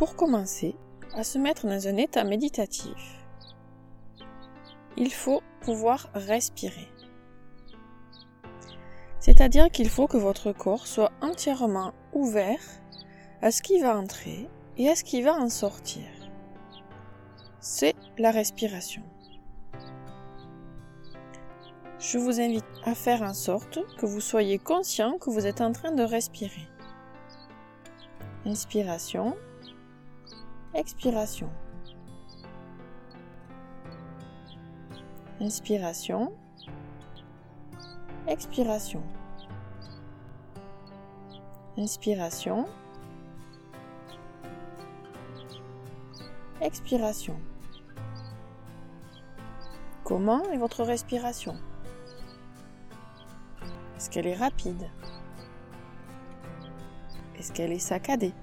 Pour commencer à se mettre dans un état méditatif, il faut pouvoir respirer. C'est-à-dire qu'il faut que votre corps soit entièrement ouvert à ce qui va entrer et à ce qui va en sortir. C'est la respiration. Je vous invite à faire en sorte que vous soyez conscient que vous êtes en train de respirer. Inspiration, expiration. Inspiration, expiration. Inspiration, expiration. Comment est votre respiration? Est-ce qu'elle est rapide? Est-ce qu'elle est saccadée?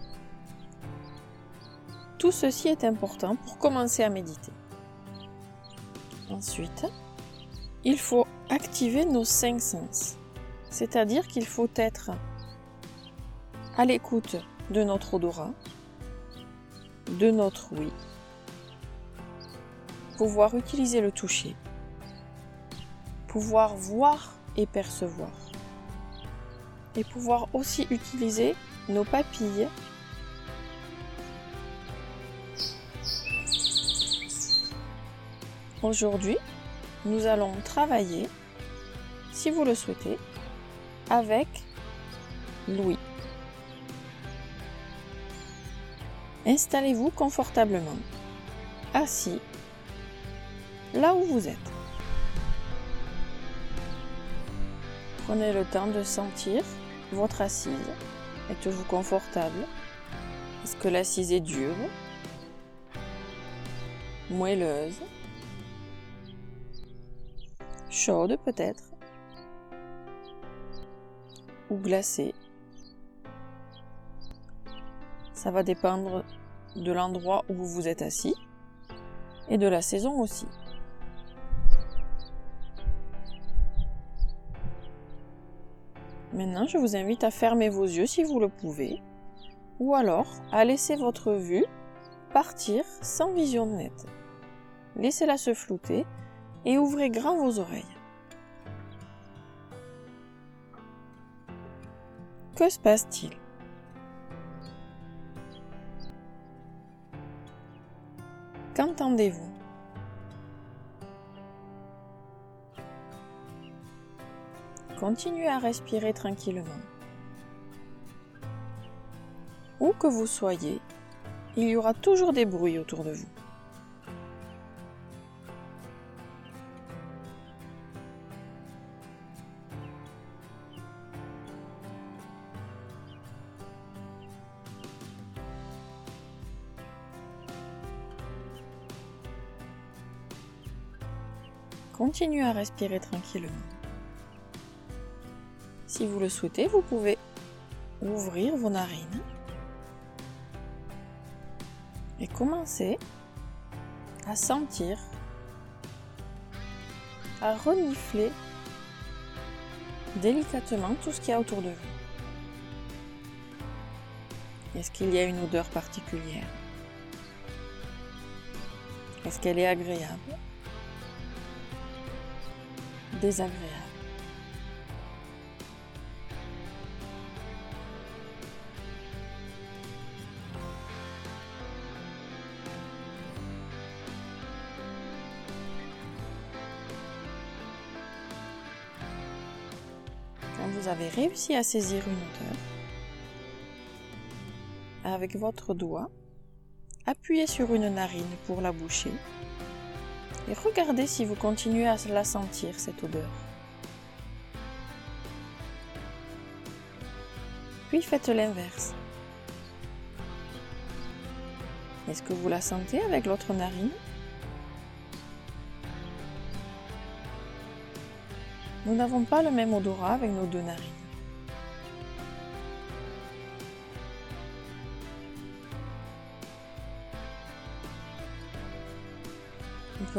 Tout ceci est important pour commencer à méditer. Ensuite, il faut activer nos cinq sens. C'est-à-dire qu'il faut être à l'écoute de notre odorat, de notre oui, pouvoir utiliser le toucher, pouvoir voir et percevoir et pouvoir aussi utiliser nos papilles Aujourd'hui, nous allons travailler, si vous le souhaitez, avec Louis. Installez-vous confortablement, assis, là où vous êtes. Prenez le temps de sentir votre assise Êtes-vous confortable? Est-ce que l'assise est dure? Moelleuse? Chaude peut-être Ou glacée Ça va dépendre de l'endroit où vous vous êtes assis et de la saison aussi. Maintenant, je vous invite à fermer vos yeux si vous le pouvez, ou alors à laisser votre vue partir sans vision nette. Laissez-la se flouter et ouvrez grand vos oreilles. Que se passe-t-il? Qu'entendez-vous? Continuez à respirer tranquillement. Où que vous soyez, il y aura toujours des bruits autour de vous. Continuez à respirer tranquillement. Si vous le souhaitez, vous pouvez ouvrir vos narines et commencer à sentir, à renifler délicatement tout ce qu'il y a autour de vous. Est-ce qu'il y a une odeur particulière? Est-ce qu'elle est agréable? Désagréable. Vous avez réussi à saisir une odeur, avec votre doigt, appuyez sur une narine pour la boucher et regardez si vous continuez à la sentir, cette odeur. Puis faites l'inverse. Est-ce que vous la sentez avec l'autre narine? Nous n'avons pas le même odorat avec nos deux narines.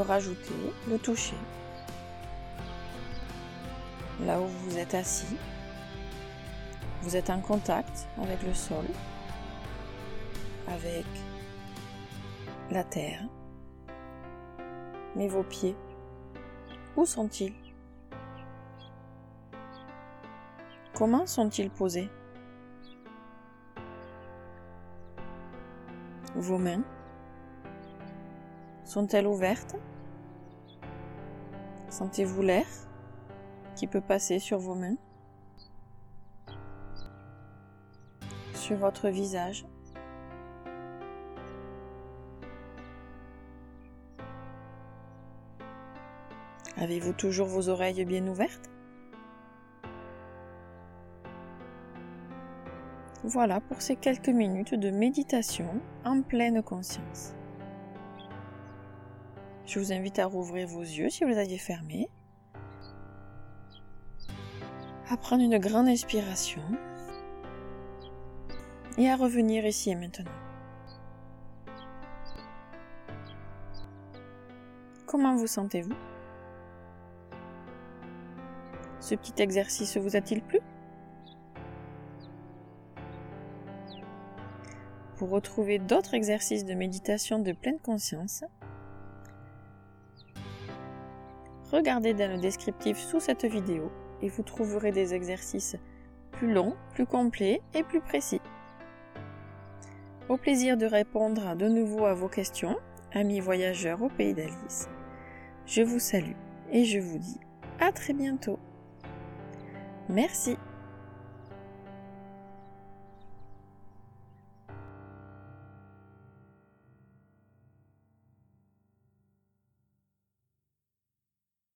Rajouter le toucher. Là où vous êtes assis, vous êtes en contact avec le sol. avec la terre. Mais vos pieds, où sont-ils? Comment sont-ils posés? Vos mains sont-elles ouvertes? Sentez-vous l'air qui peut passer sur vos mains Sur votre visage? Avez-vous toujours vos oreilles bien ouvertes? Voilà pour ces quelques minutes de méditation en pleine conscience. Je vous invite à rouvrir vos yeux si vous les aviez fermés. À prendre une grande inspiration. Et à revenir ici et maintenant. Comment vous sentez-vous? Ce petit exercice vous a-t-il plu? Pour retrouver d'autres exercices de méditation de pleine conscience, regardez dans le descriptif sous cette vidéo et vous trouverez des exercices plus longs, plus complets et plus précis. Au plaisir de répondre de nouveau à vos questions, amis voyageurs au pays d'Alice. Je vous salue et je vous dis à très bientôt. Merci.